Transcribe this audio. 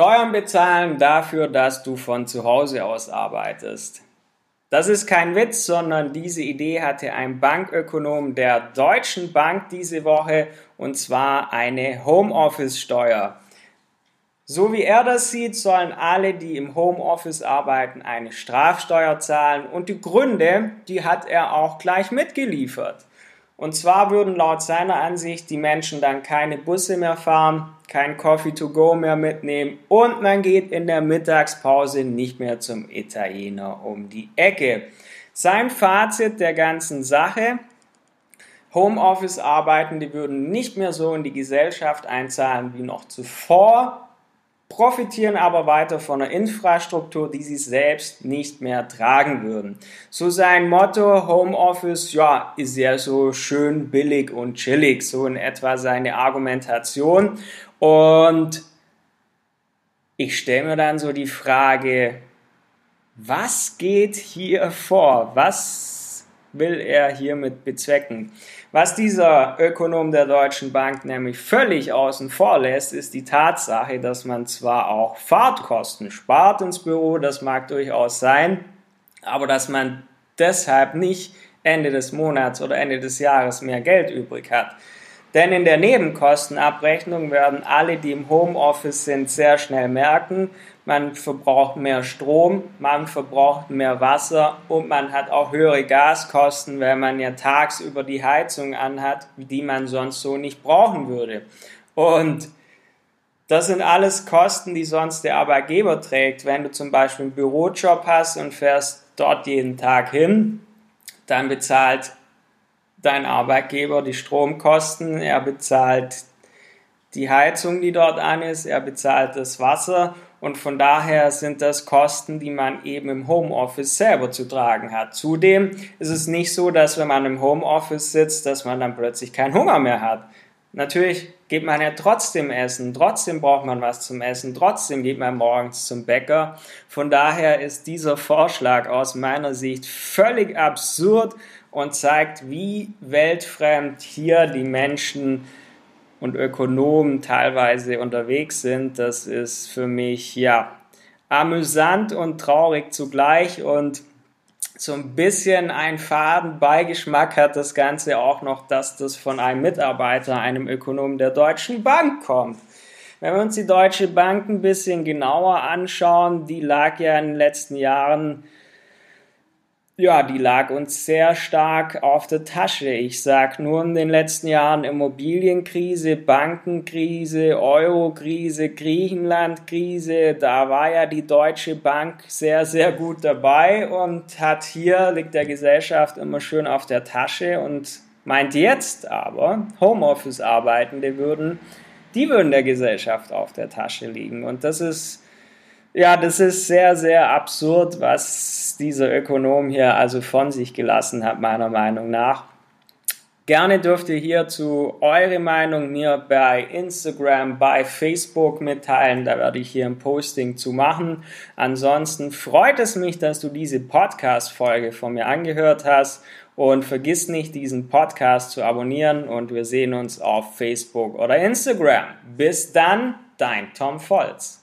Steuern bezahlen dafür, dass du von zu Hause aus arbeitest. Das ist kein Witz, sondern diese Idee hatte ein Bankökonom der Deutschen Bank diese Woche und zwar eine Homeoffice-Steuer. So wie er das sieht, sollen alle, die im Homeoffice arbeiten, eine Strafsteuer zahlen und die Gründe, die hat er auch gleich mitgeliefert. Und zwar würden laut seiner Ansicht die Menschen dann keine Busse mehr fahren, kein Coffee to go mehr mitnehmen und man geht in der Mittagspause nicht mehr zum Italiener um die Ecke. Sein Fazit der ganzen Sache, Homeoffice-Arbeitende würden nicht mehr so in die Gesellschaft einzahlen wie noch zuvor profitieren aber weiter von einer Infrastruktur, die sie selbst nicht mehr tragen würden. So sein Motto Homeoffice, ja, ist ja so schön billig und chillig, so in etwa seine Argumentation. Und ich stelle mir dann so die Frage, was geht hier vor? Was will er hiermit bezwecken? Was dieser Ökonom der Deutschen Bank nämlich völlig außen vor lässt, ist die Tatsache, dass man zwar auch Fahrtkosten spart ins Büro, das mag durchaus sein, aber dass man deshalb nicht Ende des Monats oder Ende des Jahres mehr Geld übrig hat. Denn in der Nebenkostenabrechnung werden alle, die im Homeoffice sind, sehr schnell merken, man verbraucht mehr Strom, man verbraucht mehr Wasser und man hat auch höhere Gaskosten, weil man ja tagsüber die Heizung anhat, die man sonst so nicht brauchen würde. Und das sind alles Kosten, die sonst der Arbeitgeber trägt. Wenn du zum Beispiel einen Bürojob hast und fährst dort jeden Tag hin, dann bezahlt dein Arbeitgeber die Stromkosten, er bezahlt die Heizung, die dort an ist, er bezahlt das Wasser und von daher sind das Kosten, die man eben im Homeoffice selber zu tragen hat. Zudem ist es nicht so, dass wenn man im Homeoffice sitzt, dass man dann plötzlich keinen Hunger mehr hat. Natürlich geht man ja trotzdem essen, trotzdem braucht man was zum Essen, trotzdem geht man morgens zum Bäcker. Von daher ist dieser Vorschlag aus meiner Sicht völlig absurd und zeigt, wie weltfremd hier die Menschen und Ökonomen teilweise unterwegs sind. Das ist für mich ja amüsant und traurig zugleich und so ein bisschen ein faden Beigeschmack hat das Ganze auch noch, dass das von einem Mitarbeiter, einem Ökonomen der Deutschen Bank kommt. Wenn wir uns die Deutsche Bank ein bisschen genauer anschauen, die lag ja in den letzten Jahren ja, die lag uns sehr stark auf der Tasche. Ich sag nur in den letzten Jahren Immobilienkrise, Bankenkrise, Eurokrise, Griechenlandkrise. Da war ja die Deutsche Bank sehr, sehr gut dabei und hat hier, liegt der Gesellschaft immer schön auf der Tasche und meint jetzt aber, Homeoffice-Arbeitende würden, die würden der Gesellschaft auf der Tasche liegen. Und das ist ja, das ist sehr, sehr absurd, was dieser Ökonom hier also von sich gelassen hat, meiner Meinung nach. Gerne dürft ihr hierzu eure Meinung mir bei Instagram, bei Facebook mitteilen. Da werde ich hier ein Posting zu machen. Ansonsten freut es mich, dass du diese Podcast-Folge von mir angehört hast. Und vergiss nicht, diesen Podcast zu abonnieren. Und wir sehen uns auf Facebook oder Instagram. Bis dann, dein Tom Volz.